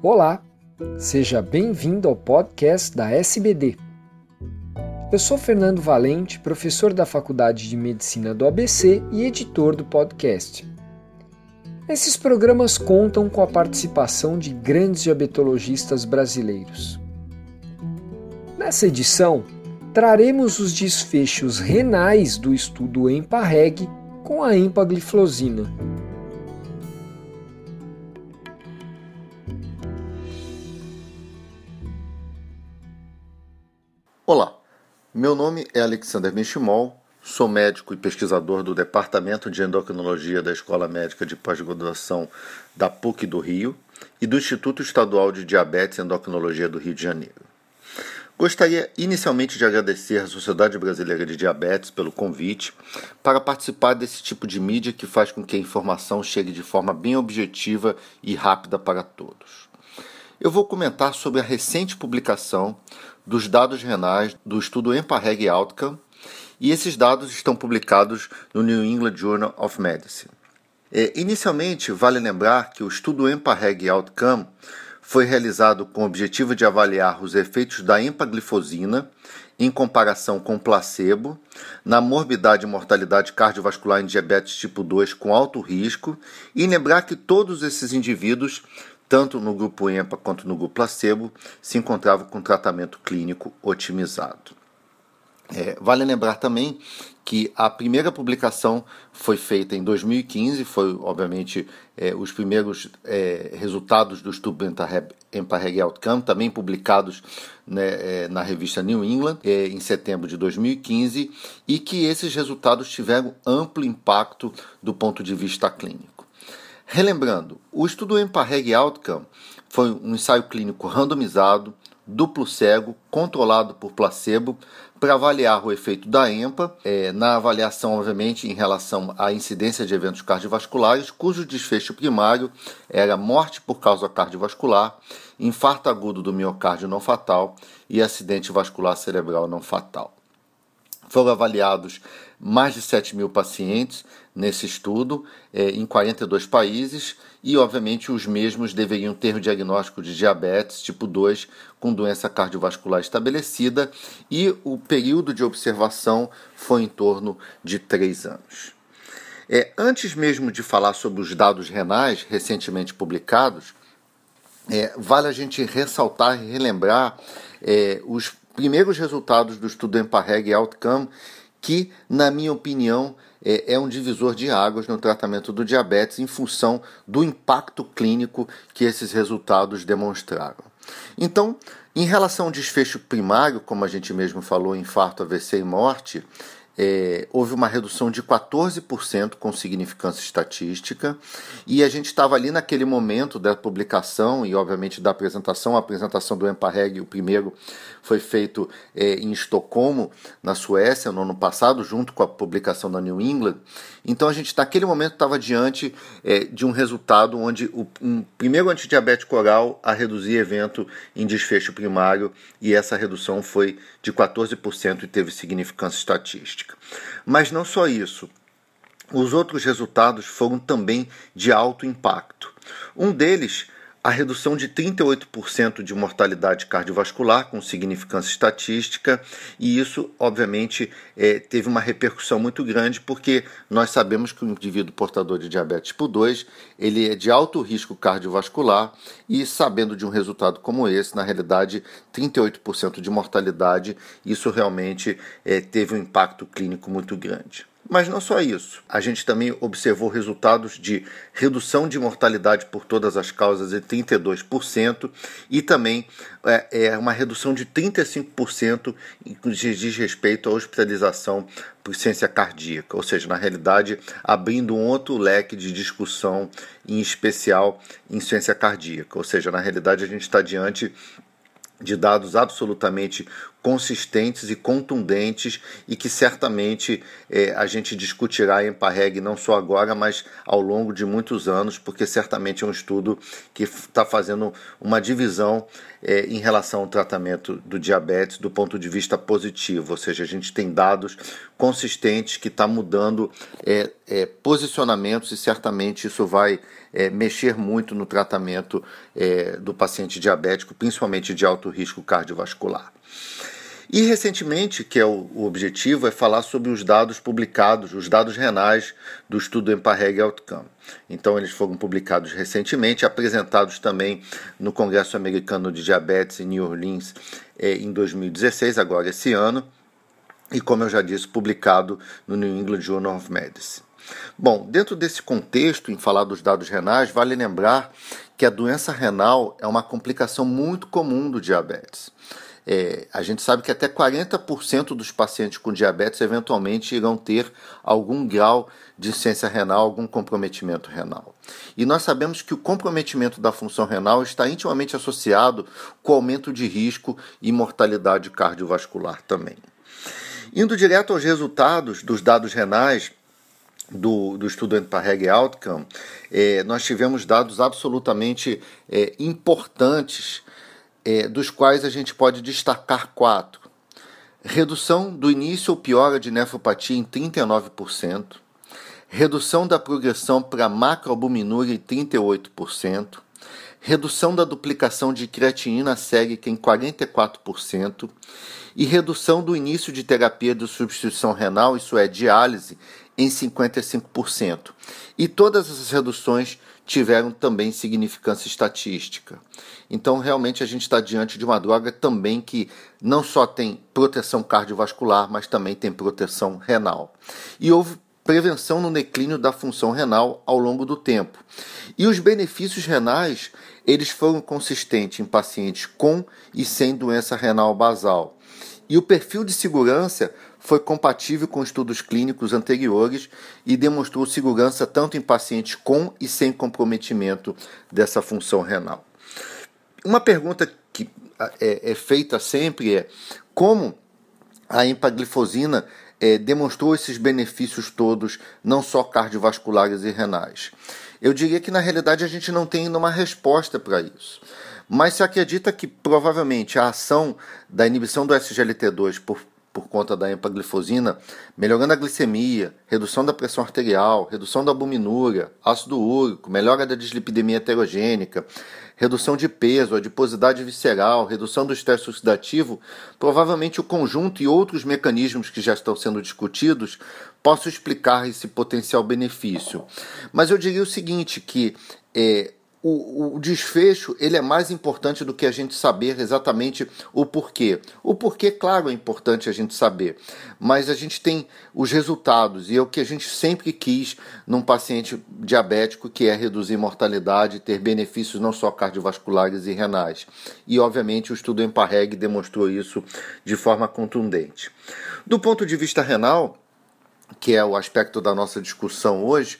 Olá, seja bem-vindo ao podcast da SBD. Eu sou Fernando Valente, professor da Faculdade de Medicina do ABC e editor do podcast. Esses programas contam com a participação de grandes diabetologistas brasileiros. Nessa edição, traremos os desfechos renais do estudo EMPA-REG com a empagliflozina. Olá, meu nome é Alexander Michimol, sou médico e pesquisador do Departamento de Endocrinologia da Escola Médica de Pós-Graduação da PUC do Rio e do Instituto Estadual de Diabetes e Endocrinologia do Rio de Janeiro. Gostaria inicialmente de agradecer à Sociedade Brasileira de Diabetes pelo convite para participar desse tipo de mídia que faz com que a informação chegue de forma bem objetiva e rápida para todos. Eu vou comentar sobre a recente publicação dos dados renais do estudo EMPA-REG Outcome, e esses dados estão publicados no New England Journal of Medicine. É, inicialmente, vale lembrar que o estudo EMPA-REG Outcome foi realizado com o objetivo de avaliar os efeitos da empaglifosina em comparação com placebo na morbidade e mortalidade cardiovascular em diabetes tipo 2 com alto risco e lembrar que todos esses indivíduos tanto no grupo EMPA quanto no grupo placebo, se encontravam com tratamento clínico otimizado. É, vale lembrar também que a primeira publicação foi feita em 2015, foi obviamente é, os primeiros é, resultados do estudo EMPA-REG Outcome, também publicados né, é, na revista New England é, em setembro de 2015, e que esses resultados tiveram amplo impacto do ponto de vista clínico. Relembrando, o estudo EMPA-REG Outcome foi um ensaio clínico randomizado, duplo cego, controlado por placebo, para avaliar o efeito da EMPA, é, na avaliação, obviamente, em relação à incidência de eventos cardiovasculares, cujo desfecho primário era morte por causa cardiovascular, infarto agudo do miocárdio não fatal e acidente vascular cerebral não fatal. Foram avaliados mais de 7 mil pacientes nesse estudo, é, em 42 países, e obviamente os mesmos deveriam ter o diagnóstico de diabetes tipo 2 com doença cardiovascular estabelecida, e o período de observação foi em torno de 3 anos. É, antes mesmo de falar sobre os dados renais recentemente publicados, é, vale a gente ressaltar e relembrar é, os primeiros resultados do estudo EMPA-REG Outcome, que, na minha opinião, é, é um divisor de águas no tratamento do diabetes em função do impacto clínico que esses resultados demonstraram. Então, em relação ao desfecho primário, como a gente mesmo falou, infarto, AVC e morte, é, houve uma redução de 14% com significância estatística, e a gente estava ali naquele momento da publicação e, obviamente, da apresentação. A apresentação do EMPA-REG, o primeiro, foi feito é, em Estocolmo, na Suécia, no ano passado, junto com a publicação da New England. Então, a gente, naquele momento, estava diante é, de um resultado onde o um primeiro antidiabético oral a reduzir evento em desfecho primário, e essa redução foi de 14% e teve significância estatística. Mas não só isso. Os outros resultados foram também de alto impacto. Um deles a redução de 38% de mortalidade cardiovascular com significância estatística, e isso, obviamente, é, teve uma repercussão muito grande, porque nós sabemos que o indivíduo portador de diabetes tipo 2 ele é de alto risco cardiovascular, e sabendo de um resultado como esse, na realidade, 38% de mortalidade, isso realmente é, teve um impacto clínico muito grande. Mas não só isso. A gente também observou resultados de redução de mortalidade por todas as causas de 32% e também é, é uma redução de 35% que diz respeito à hospitalização por ciência cardíaca, ou seja, na realidade, abrindo um outro leque de discussão, em especial em ciência cardíaca. Ou seja, na realidade, a gente está diante de dados absolutamente consistentes e contundentes e que certamente é, a gente discutirá em Parreg não só agora, mas ao longo de muitos anos, porque certamente é um estudo que está fazendo uma divisão é, em relação ao tratamento do diabetes do ponto de vista positivo, ou seja, a gente tem dados consistentes que está mudando é, posicionamentos e certamente isso vai mexer muito no tratamento do paciente diabético, principalmente de alto risco cardiovascular. E recentemente, que é o, o, objetivo, é falar sobre os dados publicados, os dados renais do estudo EMPA-REG Outcome. Então, eles foram publicados recentemente, apresentados também no Congresso Americano de Diabetes em New Orleans eh, em 2016, agora esse ano, e como eu já disse, publicado no New England Journal of Medicine. Bom, dentro desse contexto, em falar dos dados renais, vale lembrar que a doença renal é uma complicação muito comum do diabetes. É, a gente sabe que até 40% dos pacientes com diabetes eventualmente irão ter algum grau de insuficiência renal, algum comprometimento renal. E nós sabemos que o comprometimento da função renal está intimamente associado com aumento de risco e mortalidade cardiovascular também. Indo direto aos resultados dos dados renais, do, do estudo Antiparreg Outcome, é, nós tivemos dados absolutamente é, importantes é, dos quais a gente pode destacar quatro. Redução do início ou piora de nefropatia em 39%, redução da progressão para macroalbuminúria em 38%, redução da duplicação de creatinina sérica em 44% e redução do início de terapia de substituição renal, isso é, diálise, em 55%. E todas essas reduções tiveram também significância estatística. Então, realmente, a gente está diante de uma droga também que não só tem proteção cardiovascular, mas também tem proteção renal. E houve prevenção no declínio da função renal ao longo do tempo. E os benefícios renais, eles foram consistentes em pacientes com e sem doença renal basal. E o perfil de segurança foi compatível com estudos clínicos anteriores e demonstrou segurança tanto em pacientes com e sem comprometimento dessa função renal. Uma pergunta que é, é feita sempre é como a empaglifosina é, demonstrou esses benefícios todos, não só cardiovasculares e renais. Eu diria que na realidade a gente não tem uma resposta para isso. Mas se acredita que provavelmente a ação da inibição do SGLT2 por por conta da empaglifosina, melhorando a glicemia, redução da pressão arterial, redução da albuminúria, ácido úrico, melhora da dislipidemia heterogênica, redução de peso, adiposidade visceral, redução do estresse oxidativo, provavelmente o conjunto e outros mecanismos que já estão sendo discutidos possam explicar esse potencial benefício. Mas eu diria o seguinte, que é, o, o, desfecho ele é mais importante do que a gente saber exatamente o porquê. O porquê, claro, é importante a gente saber, mas a gente tem os resultados e é o que a gente sempre quis num paciente diabético, que é reduzir mortalidade, ter benefícios não só cardiovasculares e renais. E, obviamente, o estudo Emparreg demonstrou isso de forma contundente. Do ponto de vista renal, que é o aspecto da nossa discussão hoje,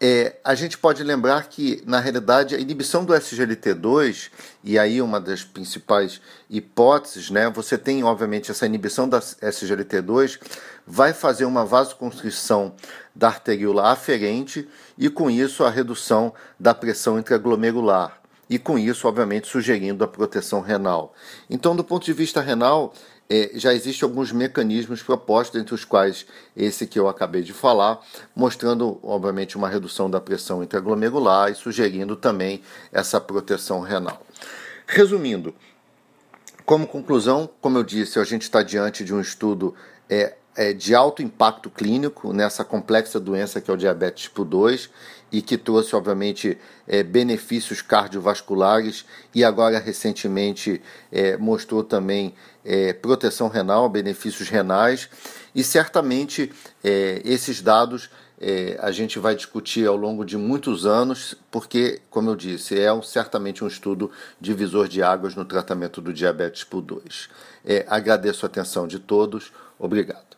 é, a gente pode lembrar que, na realidade, a inibição do SGLT2, e aí uma das principais hipóteses, né, você tem, obviamente, essa inibição da SGLT2 vai fazer uma vasoconstrição da arteriola aferente e, com isso, a redução da pressão intraglomerular. E com isso, obviamente, sugerindo a proteção renal. Então, do ponto de vista renal, é, já existem alguns mecanismos propostos, entre os quais esse que eu acabei de falar, mostrando, obviamente, uma redução da pressão intraglomerular e sugerindo também essa proteção renal. Resumindo, como conclusão, como eu disse, a gente está diante de um estudo é, é, de alto impacto clínico nessa complexa doença que é o diabetes tipo 2 e que trouxe, obviamente, é, benefícios cardiovasculares e agora recentemente é, mostrou também é, proteção renal, benefícios renais e certamente é, esses dados é, a gente vai discutir ao longo de muitos anos, porque, como eu disse, é um, certamente um estudo divisor de águas no tratamento do diabetes tipo 2. É, agradeço a atenção de todos. Obrigado.